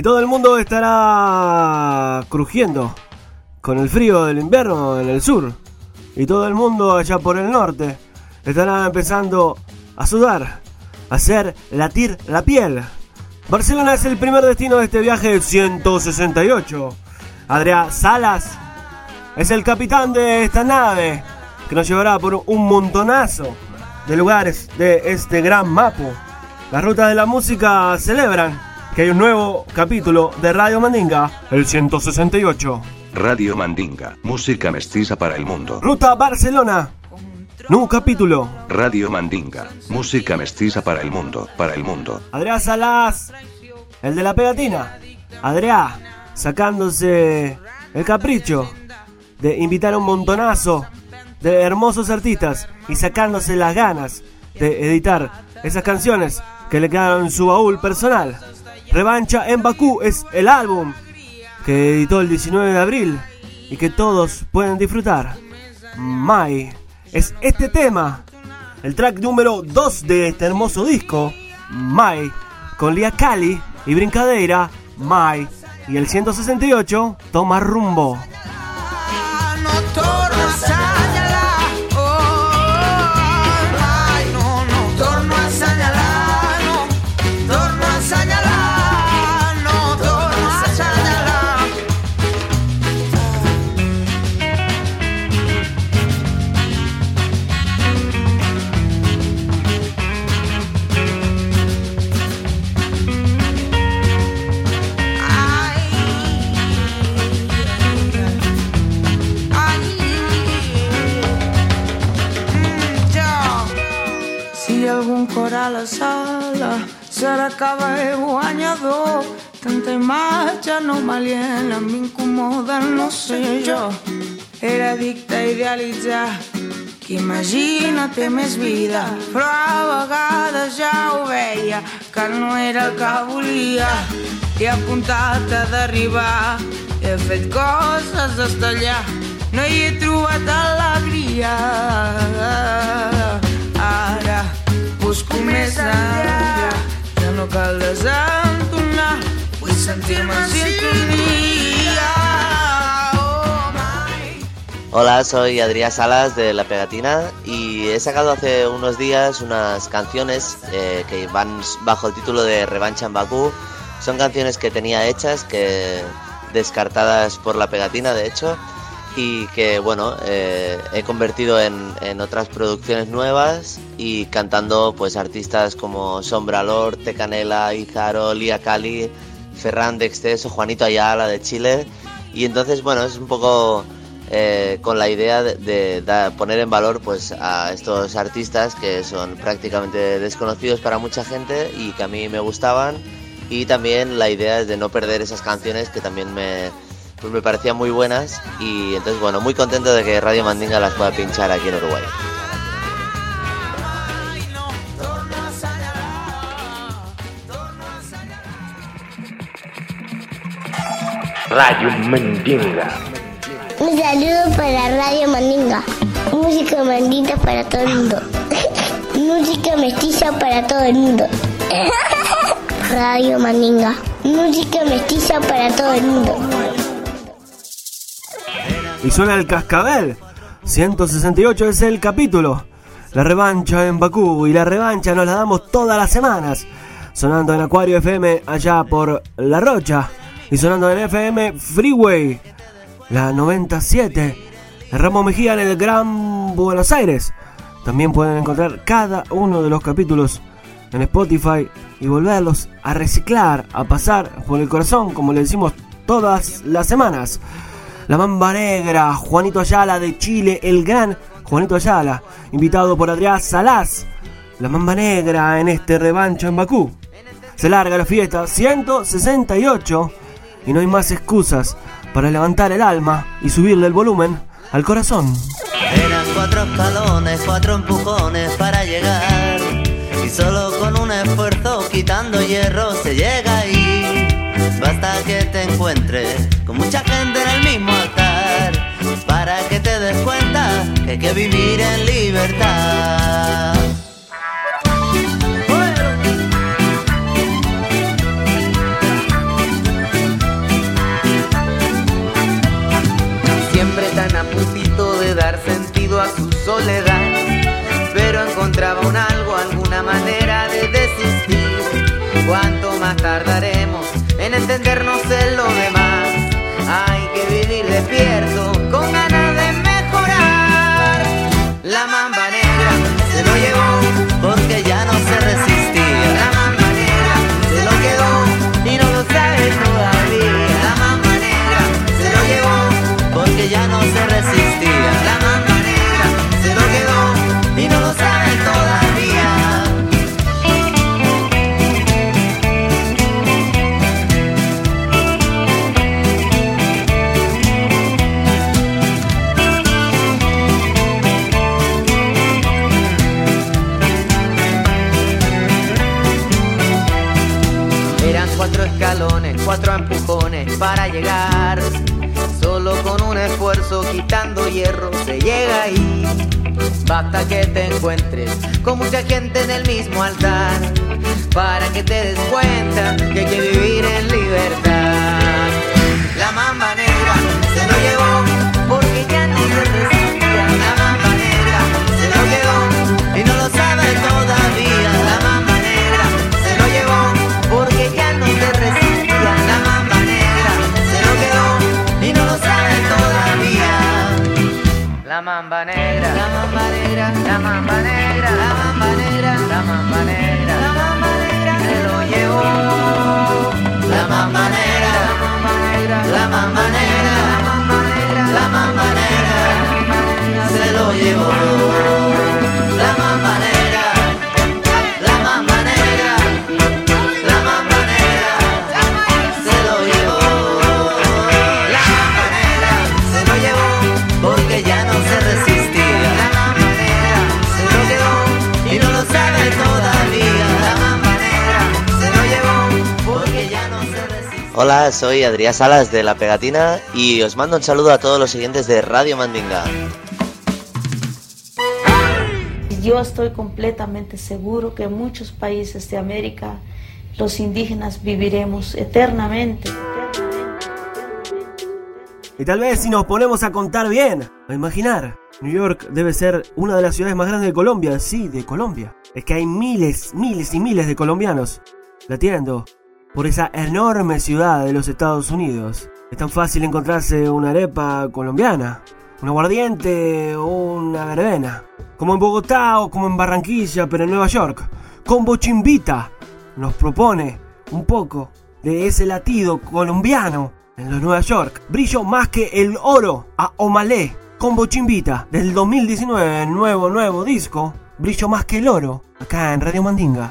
Y todo el mundo estará crujiendo con el frío del invierno en el sur. Y todo el mundo allá por el norte estará empezando a sudar, a hacer latir la piel. Barcelona es el primer destino de este viaje 168. Adrián Salas es el capitán de esta nave que nos llevará por un montonazo de lugares de este gran mapo. Las rutas de la música celebran que hay un nuevo capítulo de Radio Mandinga, el 168. Radio Mandinga, música mestiza para el mundo. Ruta Barcelona, nuevo capítulo. Radio Mandinga, música mestiza para el mundo, para el mundo. Adrián Salas, el de la pegatina. Adrián, sacándose el capricho de invitar a un montonazo de hermosos artistas y sacándose las ganas de editar esas canciones que le quedaron en su baúl personal. Revancha en Bakú es el álbum que editó el 19 de abril y que todos pueden disfrutar. Mai es este tema, el track número 2 de este hermoso disco, Mai, con Lia Cali y Brincadeira, Mai, y el 168 toma rumbo. Idealitzar qui imagina té més vida però a vegades ja ho veia que no era el que volia. I a apuntat a derribar he fet coses d'estallar no hi he trobat alegria. Ara busco més enllà ja. no cal desentonar vull sentir-me en sintonia Hola, soy Adrián Salas de La Pegatina y he sacado hace unos días unas canciones eh, que van bajo el título de Revancha en Bakú. Son canciones que tenía hechas, que descartadas por La Pegatina de hecho, y que bueno eh, he convertido en, otras producciones nuevas y cantando pues artistas como Sombra Lord, Tecanela, Izaro, Lía Cali, Ferran de Exceso, Juanito Ayala de Chile y entonces bueno es un poco eh, con la idea de, poner en valor pues a estos artistas que son prácticamente desconocidos para mucha gente y que a mí me gustaban y también la idea es de no perder esas canciones que también me, pues me parecían muy buenas y entonces bueno, muy contento de que Radio Mandinga las pueda pinchar aquí en Uruguay. Radio Mandinga. Un saludo para Radio Mandinga. Música mandita para todo el mundo. Música mestiza para todo el mundo. Radio Mandinga. Música mestiza para todo el mundo. Y suena el cascabel. 168 es el capítulo. La revancha en Bakú. Y la revancha nos la damos todas las semanas. Sonando en Acuario FM allá por La Rocha. Y sonando en FM Freeway la 97, Ramos Mejía en el Gran Buenos Aires. También pueden encontrar cada uno de los capítulos en Spotify y volverlos a reciclar, a pasar por el corazón, como le decimos todas las semanas. La Mamba Negra, Juanito Ayala de Chile, el gran Juanito Ayala, invitado por Adrián Salaz. La Mamba Negra en este revancho en Bakú. Se larga la fiesta 168 y no hay más excusas para levantar el alma y subirle el volumen al corazón. Eran cuatro escalones, cuatro empujones para llegar. Y solo con un esfuerzo quitando hierro se llega ahí. Basta que te encuentres con mucha gente en el mismo altar. Para que te des cuenta que hay que vivir en libertad. Pero encontraba un algo, alguna manera de desistir. Cuánto más tardaremos en entendernos en lo demás. Hay que vivir despierto, Basta que te encuentres con mucha gente en el mismo altar para que te des cuenta que hay que vivir en libertad. La mamba negra se lo llevó porque ya no se resistía. La mamba negra se lo quedó y no lo sabe todavía. La mamba negra se lo llevó porque ya no se resistía. La mamba negra se lo quedó y no lo sabe todavía. La mamba negra, Hola, soy Adrián Salas de La Pegatina y os mando un saludo a todos los siguientes de Radio Mandinga. Yo estoy completamente seguro que en muchos países de América los indígenas viviremos eternamente. Y tal vez si nos ponemos a contar bien, a imaginar, New York debe ser una de las ciudades más grandes de Colombia, sí, de Colombia. Es que hay miles, miles y miles de colombianos latiendo por esa enorme ciudad de los Estados Unidos. Es tan fácil encontrarse una arepa colombiana, un aguardiente o una verbena. Como en Bogotá o como en Barranquilla, pero en Nueva York. Combo Chimbita nos propone un poco de ese latido colombiano en los Nueva York. Brillo más que el oro a Omalé. Combo Chimbita del 2019, nuevo, nuevo disco. Brillo más que el oro acá en Radio Mandinga.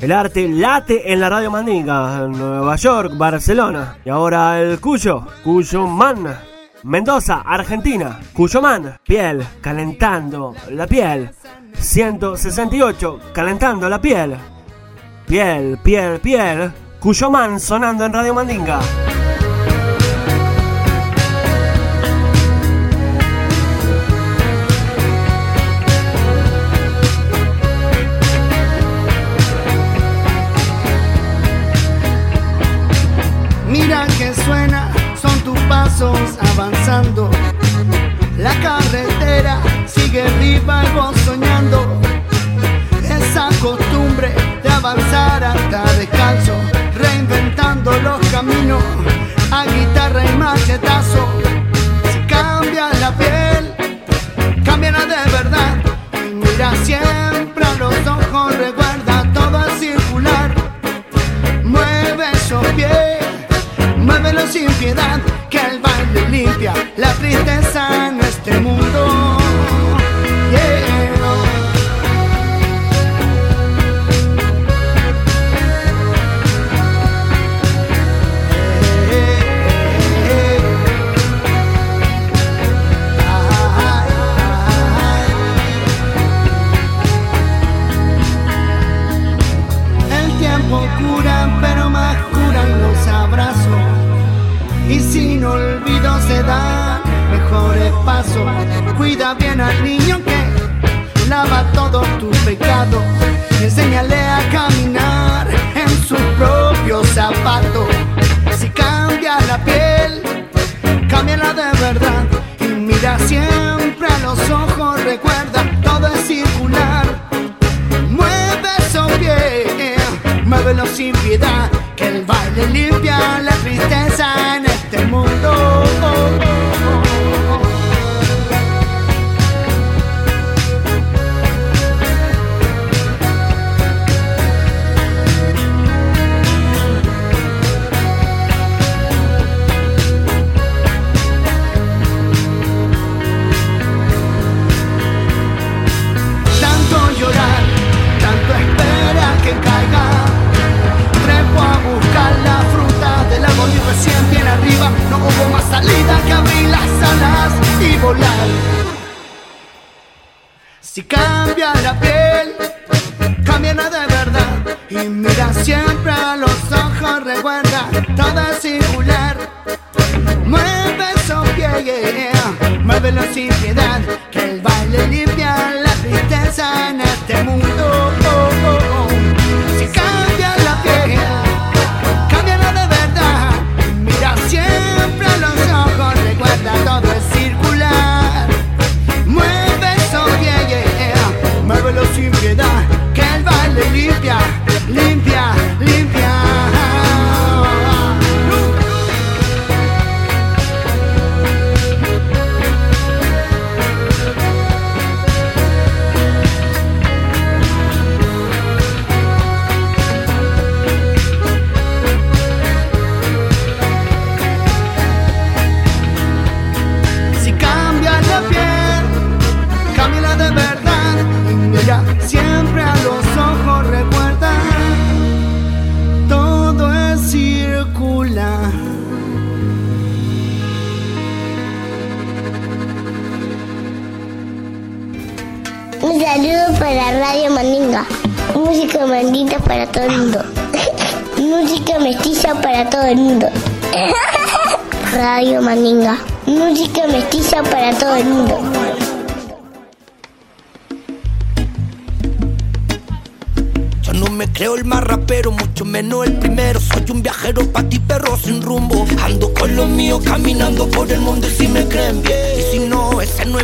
El arte late en la radio Mandinga, Nueva York, Barcelona. Y ahora el Cuyo, Cuyo Man. Mendoza, Argentina, Cuyo Man. Piel, calentando la piel. 168, calentando la piel. Piel, piel, piel. Cuyo Man sonando en Radio Mandinga. Pasos avanzando. La carretera sigue viva y vos soñando. Esa costumbre de avanzar hasta descalzo, reinventando los caminos a guitarra y machetazo. Si cambia la piel, cambiará de verdad. Y mira siempre a los ojos, recuerda todo es circular. Mueve esos pies. Muévelo sin piedad, que el baile limpia la tristeza en este mundo.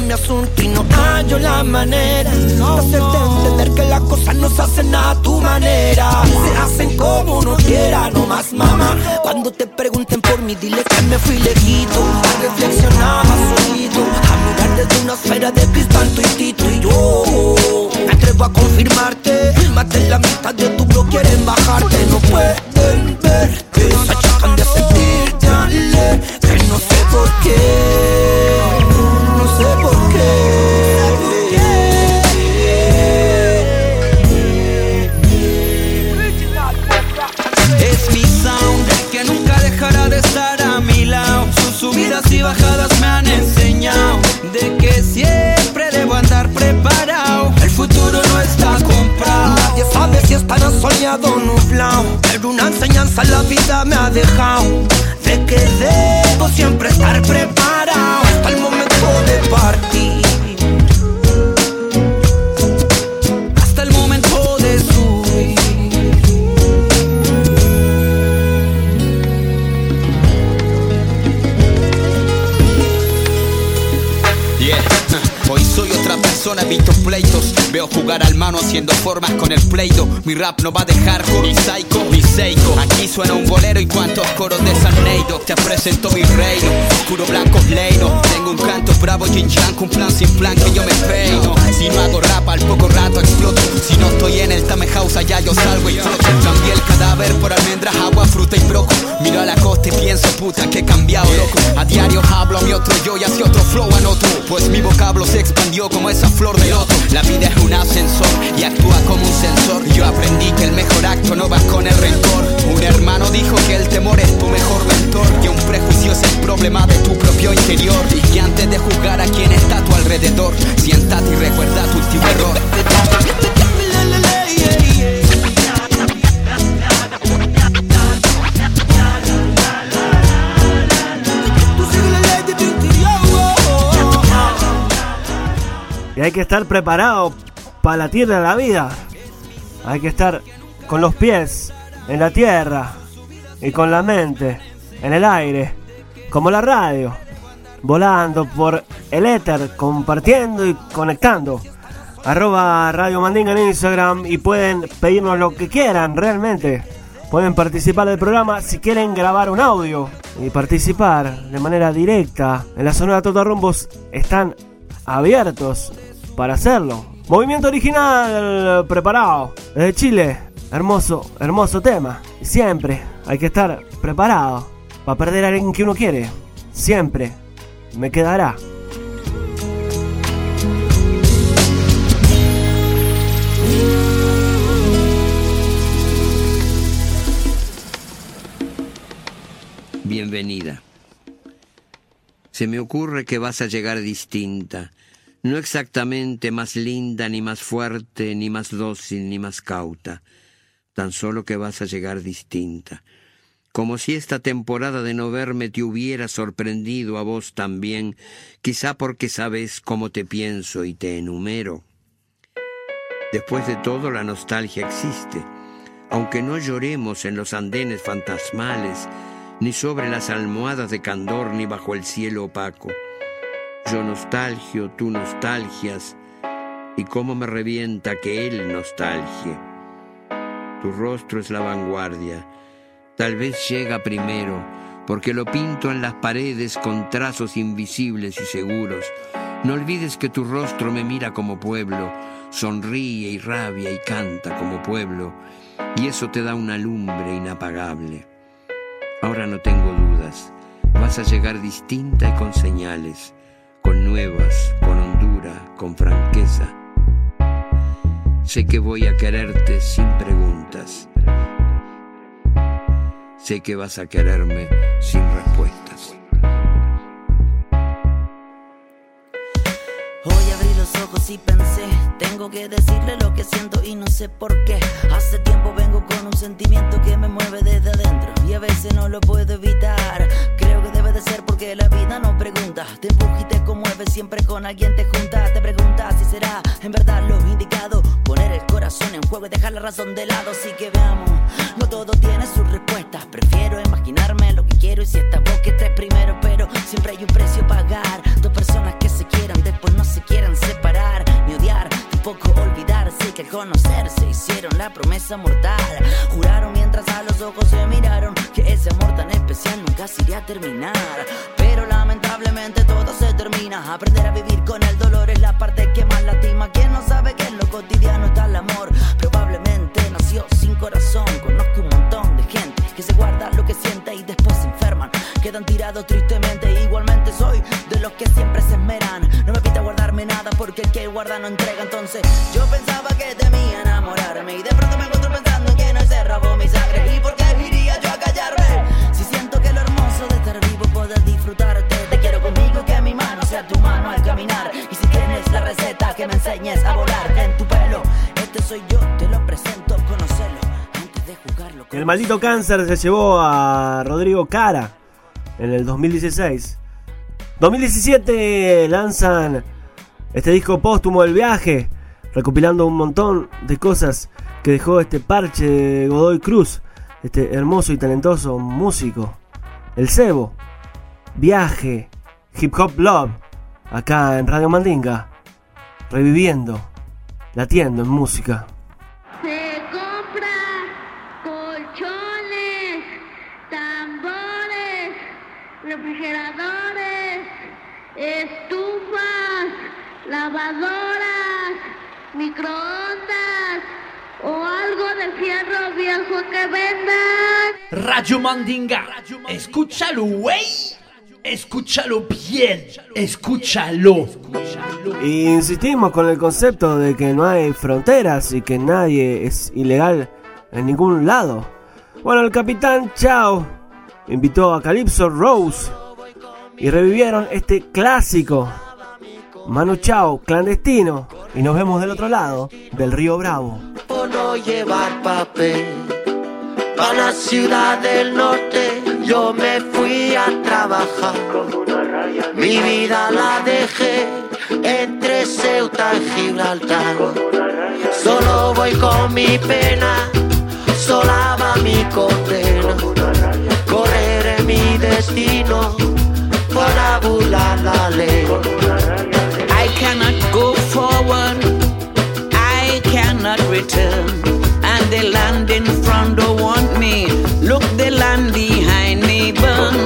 Mi asunto y no hallo la manera de hacerte entender que las cosas no se hacen a tu manera. Se hacen como uno quiera, no más mamá. Cuando te pregunten por mí, dile que me fui lejito. A reflexionar a mirar desde una esfera de cristal tu instinto y yo. Me atrevo a confirmarte, más de la mitad de tu blog quieren bajarte. No pueden Mi rap no va de hardcore, ni psycho, Aquí suena un bolero y cuantos coros de San Te presento mi reino, oscuro blanco leino. Tengo un canto bravo, yang, un plan sin plan que yo me peino. Si no hago rap al poco rato exploto. Si no estoy en el Tame House allá yo salgo y floto. Cambié el cadáver por almendras, agua, fruta y broco. Miro a la costa y pienso puta que he cambiado loco. A diario hablo a mi otro yo y hacia otro flow anoto. Pues mi vocablo se expandió como esa flor de loto. La vida es un ascensor y actúa como un sensor. Yo aprendí que el mejor acto no va con el rencor Un hermano dijo que el temor es tu mejor mentor Que un prejuicio es el problema de tu propio interior Y que antes de juzgar a quien está a tu alrededor Siéntate y recuerda tu último error hay que estar preparado para la tierra de la vida. Hay que estar con los pies en la tierra y con la mente en el aire, como la radio, volando por el éter, compartiendo y conectando. Arroba Radio Mandinga en Instagram y pueden pedirnos lo que quieran realmente. Pueden participar del programa si quieren grabar un audio y participar de manera directa en la zona de Rumbos están abiertos para hacerlo. Movimiento original preparado desde Chile. Hermoso, hermoso tema. Siempre hay que estar preparado para perder a alguien que uno quiere. Siempre me quedará. Bienvenida. Se me ocurre que vas a llegar distinta, no exactamente más linda, ni más fuerte, ni más dócil, ni más cauta, tan solo que vas a llegar distinta, como si esta temporada de no verme te hubiera sorprendido a vos también, quizá porque sabes cómo te pienso y te enumero. Después de todo, la nostalgia existe, aunque no lloremos en los andenes fantasmales, ni sobre las almohadas de candor, ni bajo el cielo opaco. Yo nostalgio, tú nostalgias, y cómo me revienta que él nostalgie. Tu rostro es la vanguardia, tal vez llega primero, porque lo pinto en las paredes con trazos invisibles y seguros. No olvides que tu rostro me mira como pueblo, sonríe y rabia y canta como pueblo, y eso te da una lumbre inapagable. Ahora no tengo dudas. Vas a llegar distinta y con señales, con nuevas, con hondura, con franqueza. Sé que voy a quererte sin preguntas. Sé que vas a quererme sin respuestas. Hoy abrí los ojos y pensé, tengo que decirle lo que siento y no sé por qué. Hace tiempo vengo con un sentimiento que me mueve desde adentro y a veces no lo puedo evitar. Creo que porque la vida no pregunta, te empuja y te conmueve, siempre con alguien te junta. Te preguntas si será en verdad lo indicado, poner el corazón en juego y dejar la razón de lado. Así que veamos, no todo tiene sus respuestas. Prefiero imaginarme lo que quiero y si esta voz que estés primero, pero siempre hay un precio a pagar. Dos personas que se quieran, después no se quieran separar ni odiar, tampoco olvidarse que al conocerse hicieron la promesa mortal. Juraron mientras a los ojos se miraron que ese amor tan especial nunca se iría a terminar. Pero lamentablemente todo se termina. Aprender a vivir con el dolor es la parte que más lastima. Quien no sabe que en lo cotidiano está el amor, probablemente nació sin corazón. Conozco un montón de gente que se guarda lo que siente y después se enferman. Quedan tirados tristemente. Igualmente soy de los que siempre se esmeran. No me pita guardarme nada porque el que guarda no entrega. Entonces yo pensaba que temía enamorarme y de pronto me encuentro pensando en que no se robó mi sangre. ¿Y por qué iría yo a callarme? Si siento que lo hermoso de estar vivo poder disfrutarte. Te quiero conmigo que mi mano sea tu mano al caminar. Y si tienes la receta que me enseñes a volar en tu pelo, este soy yo, te lo presento, conocelo antes de jugarlo. El maldito cáncer se llevó a Rodrigo Cara en el 2016. 2017 lanzan este disco póstumo El Viaje, recopilando un montón de cosas que dejó este parche de Godoy Cruz, este hermoso y talentoso músico. El Cebo, Viaje, Hip Hop Love, acá en Radio Mandinga, reviviendo, latiendo en música. Lavadoras, microondas o algo de fierro viejo que vendan. Radio Mandinga, escúchalo, güey. Escúchalo bien, escúchalo. Y insistimos con el concepto de que no hay fronteras y que nadie es ilegal en ningún lado. Bueno, el capitán Chao invitó a Calypso Rose y revivieron este clásico. Manu Chao, clandestino. Y nos vemos del otro lado del río Bravo. por no llevar papel. Pa' la ciudad del norte yo me fui a trabajar. Mi vida la dejé entre Ceuta y Gibraltar. Solo voy con mi pena, sola va mi condena. Correré mi destino para burlar la ley. I cannot go forward, I cannot return. And the land in front don't want me. Look, the land behind me burn.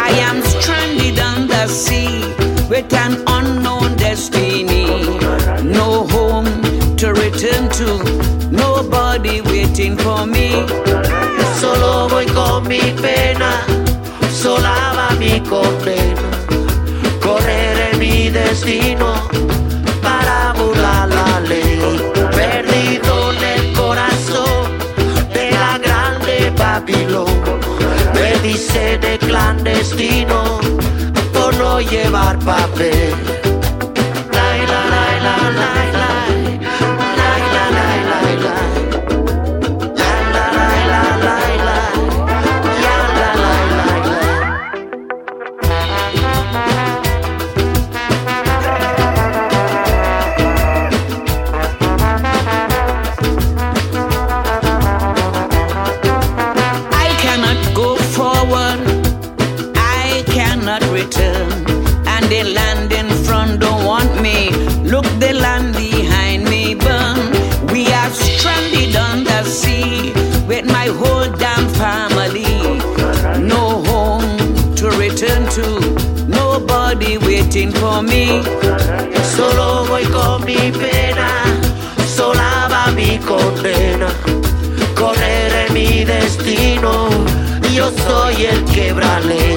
I am stranded on the sea with an unknown destiny. No home to return to, nobody waiting for me. Solo voy con mi pena, sola va mi condena. Correré mi destino para burlar la ley. Perdido en el corazón de la grande Babilón. Me dice de clandestino por no llevar papel. My whole damn family. No home to return to, nobody waiting for me. Solo voy con mi pena, sola va mi condena. Correré mi destino, yo soy el quebrale.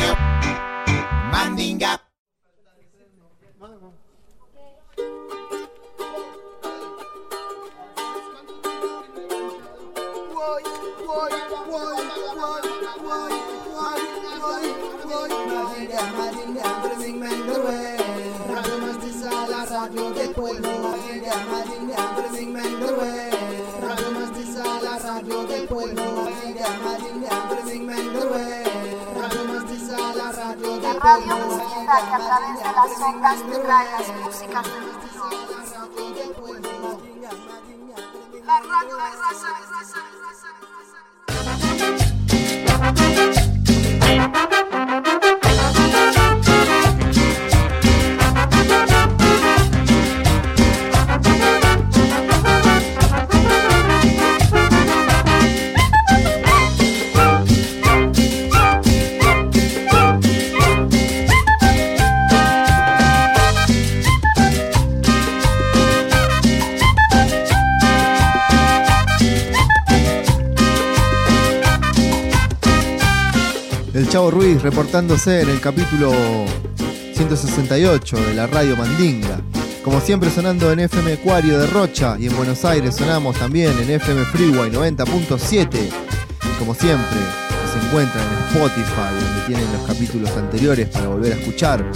Radio Mandinga que a través de las ondas te trae las músicas del. La radio de raza, de raza, de raza. Chavo Ruiz reportándose en el capítulo 168 de la radio Mandinga. Como siempre sonando en FM Ecuario de Rocha y en Buenos Aires sonamos también en FM Freeway 90.7. Como siempre, se encuentran en Spotify, donde tienen los capítulos anteriores para volver a escuchar.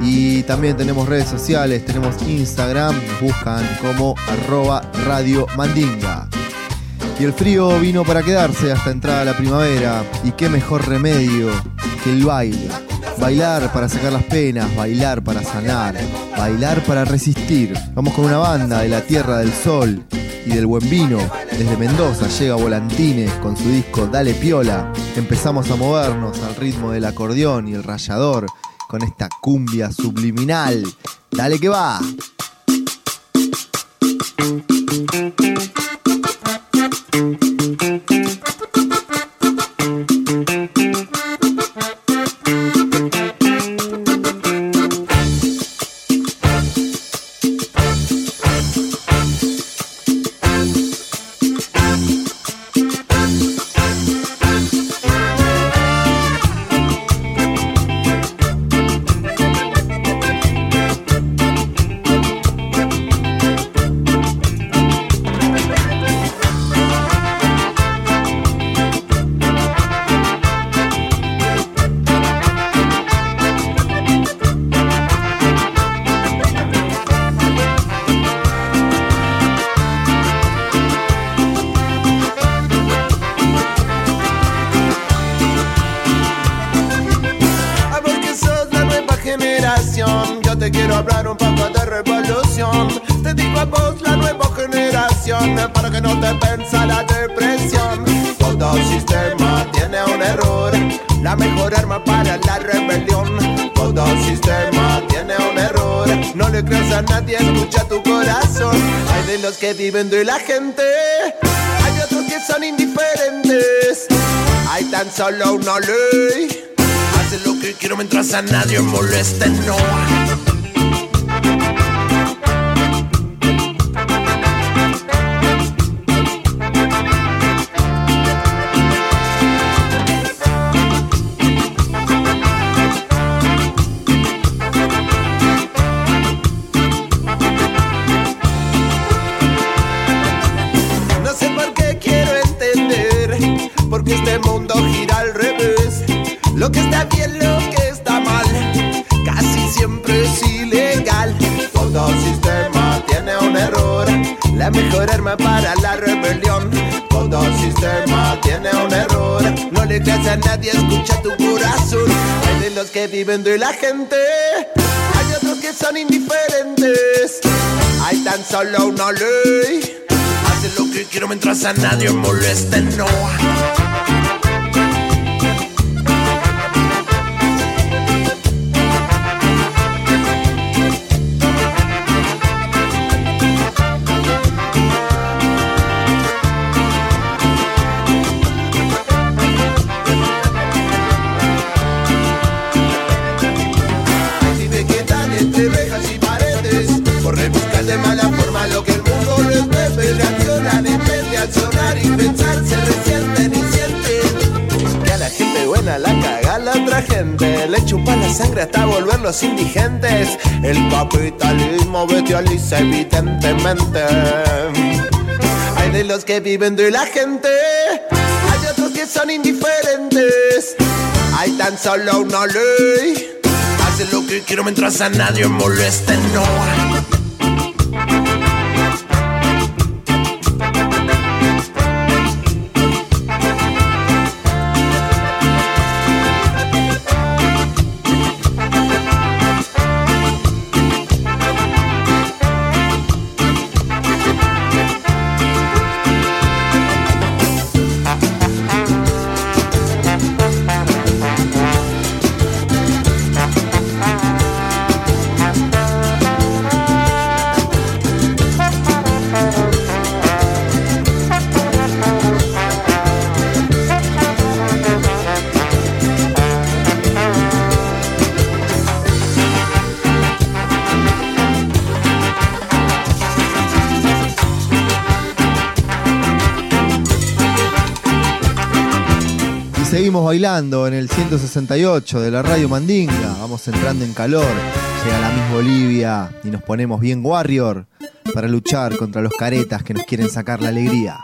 Y también tenemos redes sociales, tenemos Instagram, buscan como arroba Radio Mandinga. Y el frío vino para quedarse hasta entrada la primavera. Y qué mejor remedio que el baile. Bailar para sacar las penas, bailar para sanar, bailar para resistir. Vamos con una banda de la Tierra del Sol y del buen vino. Desde Mendoza llega Volantines con su disco Dale Piola. Empezamos a movernos al ritmo del acordeón y el rayador con esta cumbia subliminal. Dale que va. Para que no te pensa la depresión. Todo sistema tiene un error, la mejor arma para la rebelión. Todo sistema tiene un error, no le creas a nadie, escucha tu corazón. Hay de los que viven de la gente, hay otros que son indiferentes. Hay tan solo una ley. Hace lo que quiero mientras a nadie moleste. No Lo que está bien, lo que está mal, casi siempre es ilegal. Todo sistema tiene un error, la mejor arma para la rebelión. Todo sistema tiene un error, no le creas a nadie, escucha tu corazón. Hay de los que viven de la gente, hay otros que son indiferentes. Hay tan solo una ley. Hace lo que quiero mientras a nadie moleste, no. La caga la otra gente. Le chupa la sangre hasta volverlos indigentes. El capitalismo bestializa evidentemente. Hay de los que viven de la gente Hay otros que son indiferentes. Hay tan solo una ley. Hace lo que quiero mientras a nadie moleste, no. Bailando en el 168 de la radio Mandinga. Vamos entrando en calor. Llega la Miss Bolivia y nos ponemos bien warrior para luchar contra los caretas que nos quieren sacar la alegría.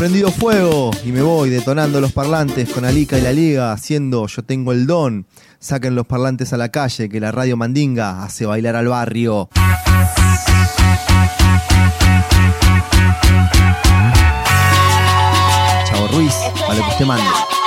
prendido fuego y me voy detonando los parlantes con Alica y la Liga, haciendo Yo tengo el don. Saquen los parlantes a la calle que la radio Mandinga hace bailar al barrio. Chavo Ruiz, vale pues que usted mande.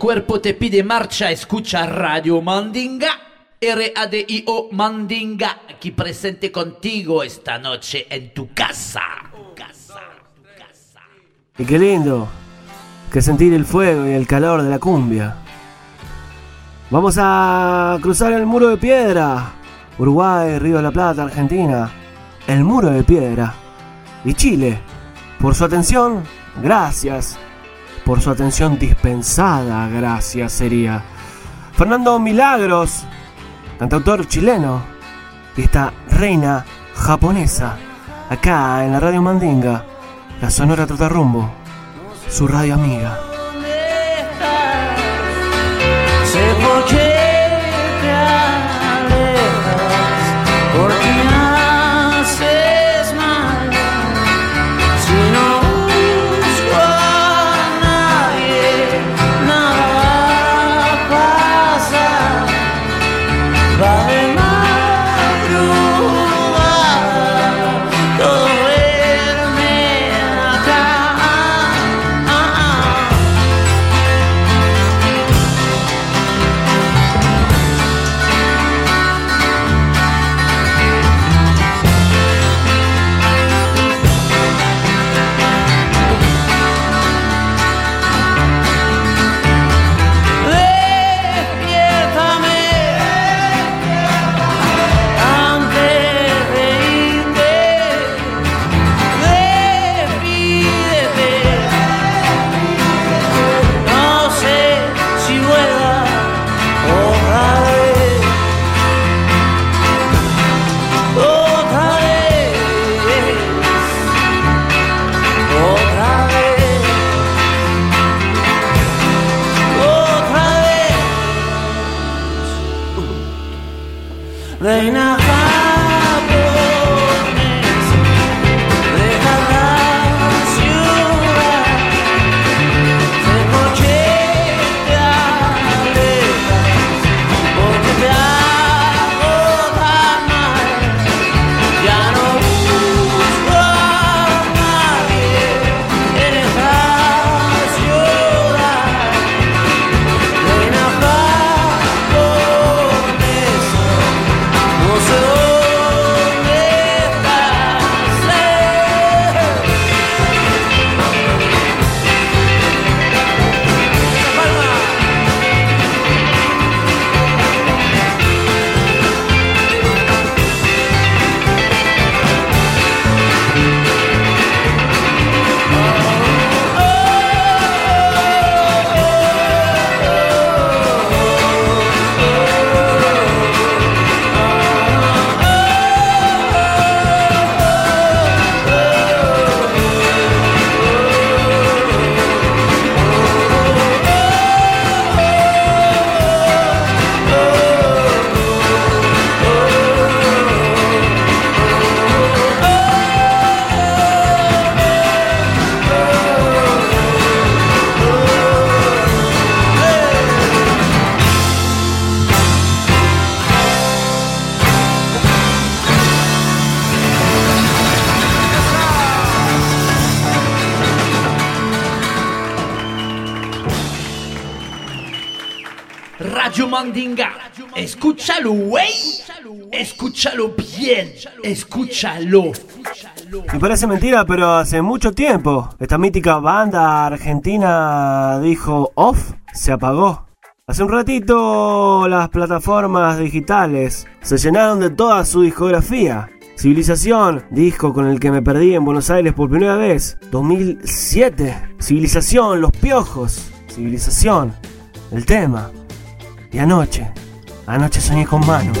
Cuerpo te pide marcha, escucha Radio Mandinga. R-A-D-I-O Mandinga, aquí presente contigo esta noche en tu casa. Y qué lindo que sentir el fuego y el calor de la cumbia. Vamos a cruzar el muro de piedra. Uruguay, Río de la Plata, Argentina. El muro de piedra. Y Chile. Por su atención, gracias. Por su atención dispensada, gracias sería. Fernando Milagros, cantautor chileno. Y esta reina japonesa. Acá en la radio Mandinga. La Sonora Trotarrumbo. Su radio amiga. Escúchalo, güey. Escúchalo bien. Escúchalo. Me parece mentira, pero hace mucho tiempo esta mítica banda argentina dijo off, se apagó. Hace un ratito las plataformas digitales se llenaron de toda su discografía. Civilización, disco con el que me perdí en Buenos Aires por primera vez, 2007. Civilización, Los Piojos. Civilización, el tema. Y anoche, anoche soñé con mano.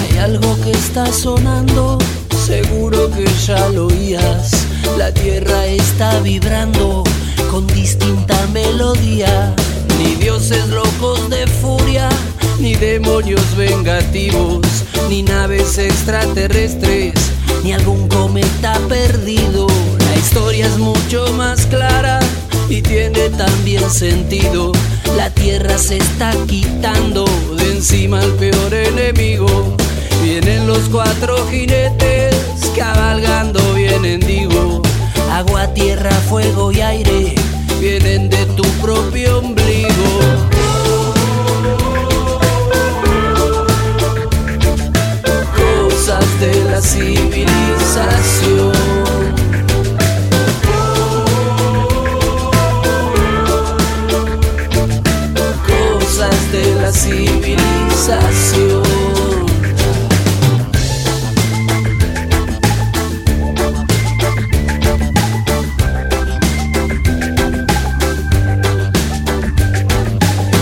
Hay algo que está sonando, seguro que ya lo oías. La tierra está vibrando con distinta melodía. Ni dioses locos de furia, ni demonios vengativos, ni naves extraterrestres, ni algún cometa perdido. La historia es mucho más clara y tiene también sentido. La tierra se está quitando de encima al peor enemigo. Vienen los cuatro jinetes cabalgando bien en digo. agua, tierra, fuego y aire vienen de tu propio ombligo. Cosas de la civilización. Civilización.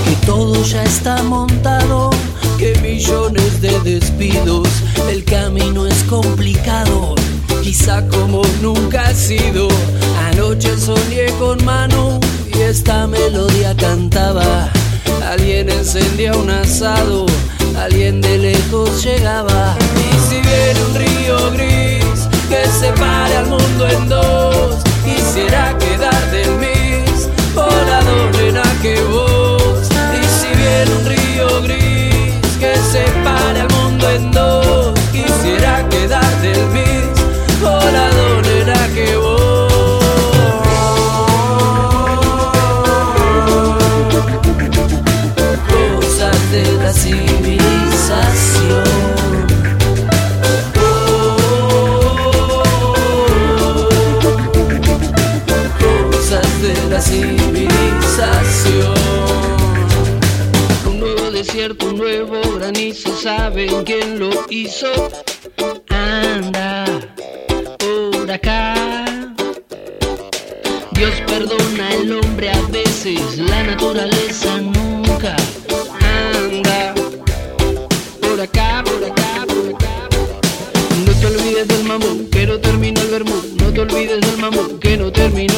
que todo ya está montado, que millones de despidos, el camino es complicado, quizá como nunca ha sido. Anoche soñé con Manu y esta melodía cantaba. Alguien encendía un asado, alguien de lejos llegaba. Y si viene un río gris que separe al mundo en dos, quisiera quedar del mis, volador nena que vos. Y si viene un río gris que separe al mundo en dos, nuevo granizo, ¿saben quién lo hizo? Anda por acá. Dios perdona al hombre a veces, la naturaleza nunca. Anda por acá, por acá, por acá. No te olvides del mamón, que no terminó el vermú. No te olvides del mamón, que no terminó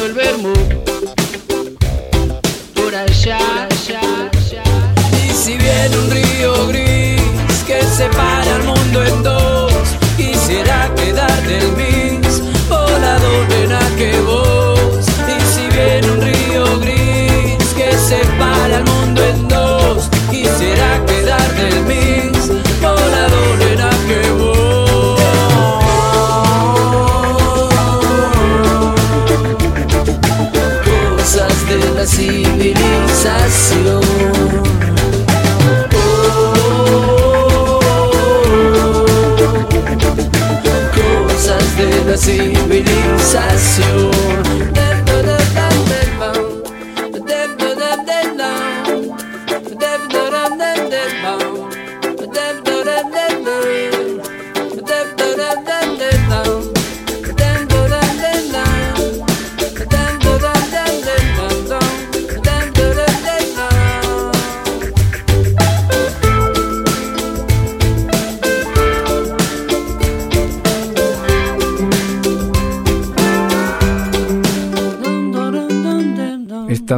civilización.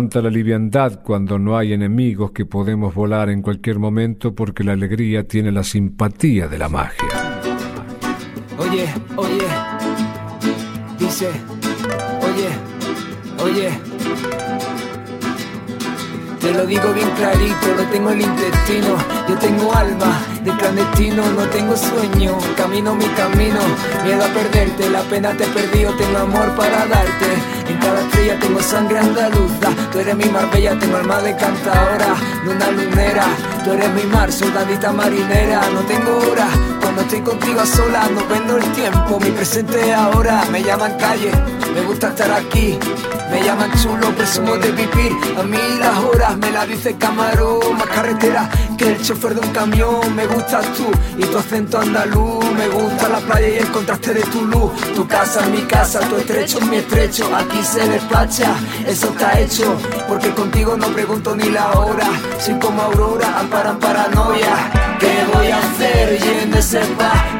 Es tanta la liviandad cuando no hay enemigos que podemos volar en cualquier momento porque la alegría tiene la simpatía de la magia. Oye, oye, dice, oye, oye. Te lo digo bien clarito, no tengo el intestino, yo tengo alma de clandestino, no tengo sueño, camino mi camino, miedo a perderte, la pena te he perdido, tengo amor para darte, en cada estrella tengo sangre andaluza, tú eres mi marbella, tengo alma de cantadora, luna lunera, tú eres mi mar, soldadita marinera, no tengo hora, cuando estoy contigo a solas, no vendo el tiempo, mi presente es ahora, me llaman calle, me gusta estar aquí, me llaman chulo, presumo de vivir, a mí las horas me las dice Camarón, más carretera que el chofer de un camión, me gustas tú y tu acento andaluz, me gusta la playa y el contraste de tu luz, tu casa es mi casa, tu estrecho es mi estrecho, aquí se despacha, eso está hecho, porque contigo no pregunto ni la hora, soy como Aurora, amparan paranoia, ¿qué voy a hacer? Y en ese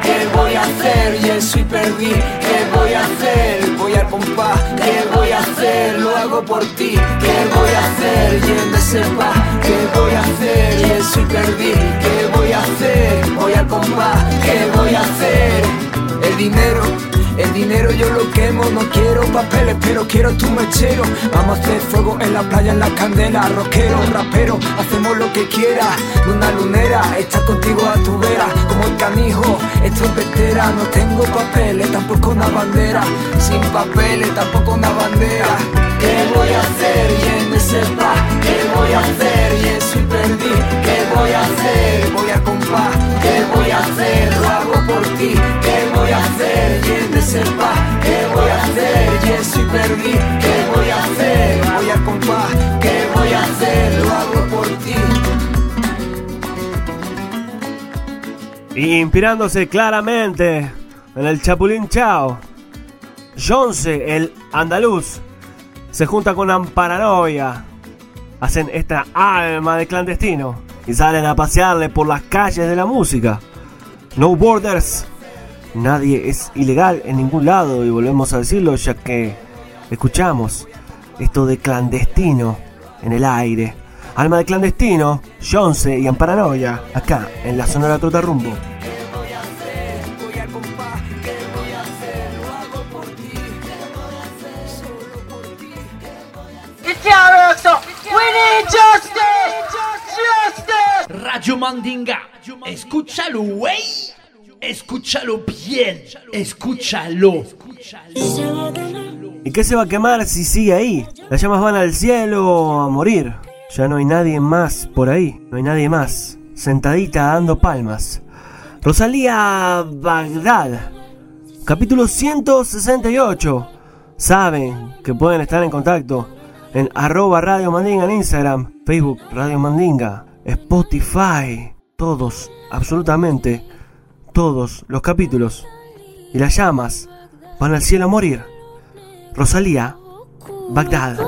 ¿qué voy a hacer? Y en soy ¿qué voy a hacer? Voy al pompa, ¿qué voy a hacer? Lo hago por ti, ¿qué voy a hacer? Y en ese bar, ¿qué voy a hacer? Y en soy perdí, ¿qué voy a hacer? Voy al pompa, ¿qué voy a hacer? El dinero El dinero yo lo quemo, no quiero papeles, pero quiero tu mechero. Vamos a hacer fuego en la playa, en la candela. Rockero, rapero, hacemos lo que quiera. Luna lunera, estar contigo a tu vera. Como el canijo, es trompetera. No tengo papeles, tampoco una bandera. Sin papeles, tampoco una bandera. ¿Qué voy a hacer? Y me sepa. ¿Qué voy a hacer? Y eso y perdí. ¿Qué voy a hacer? Voy a comprar. ¿Qué voy a hacer? Lo hago por ti. ¿Qué voy a hacer? Y me sepa. ¿Qué voy a hacer? Y eso y perdí. ¿Qué voy a hacer? Voy a comprar. ¿Qué voy a hacer? Lo hago por ti. Inspirándose claramente en el Chapulín Chao. Jonce, el andaluz, se junta con Amparanoia. Hacen esta alma de clandestino y salen a pasearle por las calles de la música. No borders. Nadie es ilegal en ningún lado y volvemos a decirlo ya que escuchamos esto de clandestino en el aire. Alma de clandestino, Jonce y Amparanoia, acá en la Sonora Trota Rumbo. Radio Mandinga, escúchalo, güey. Escúchalo bien, escúchalo. ¿Y qué se va a quemar si sigue ahí? Las llamas van al cielo a morir. Ya no hay nadie más por ahí. No hay nadie más. Sentadita dando palmas. Rosalía Bagdad. Capítulo 168. Saben que pueden estar en contacto en arroba Radio Mandinga en Instagram, Facebook Radio Mandinga, Spotify. Todos, absolutamente todos los capítulos. Y las llamas van al cielo a morir. Rosalía, Bagdad.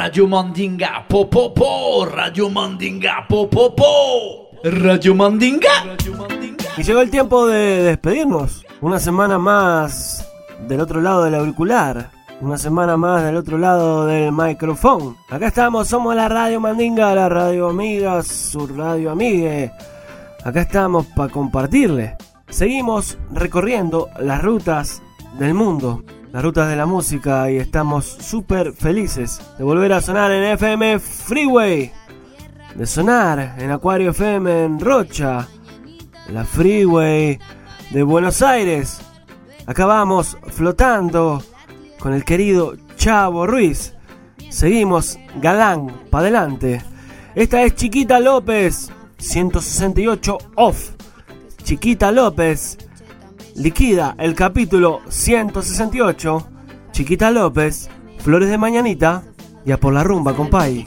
Radio Mandinga, po po Radio Mandinga, po po po, Radio Mandinga. Y llegó el tiempo de despedirnos. Una semana más del otro lado del auricular. Una semana más del otro lado del micrófono. Acá estamos, somos la Radio Mandinga, la Radio Amiga, su Radio Amigue. Acá estamos para compartirle. Seguimos recorriendo las rutas del mundo las rutas de la música y estamos súper felices de volver a sonar en FM Freeway, de sonar en Acuario FM en Rocha, la Freeway de Buenos Aires. Acabamos flotando con el querido Chavo Ruiz. Seguimos galán para adelante. Esta es Chiquita López, 168 off. Chiquita López liquida el capítulo 168, Chiquita López, Flores de Mañanita y a por la rumba, compay.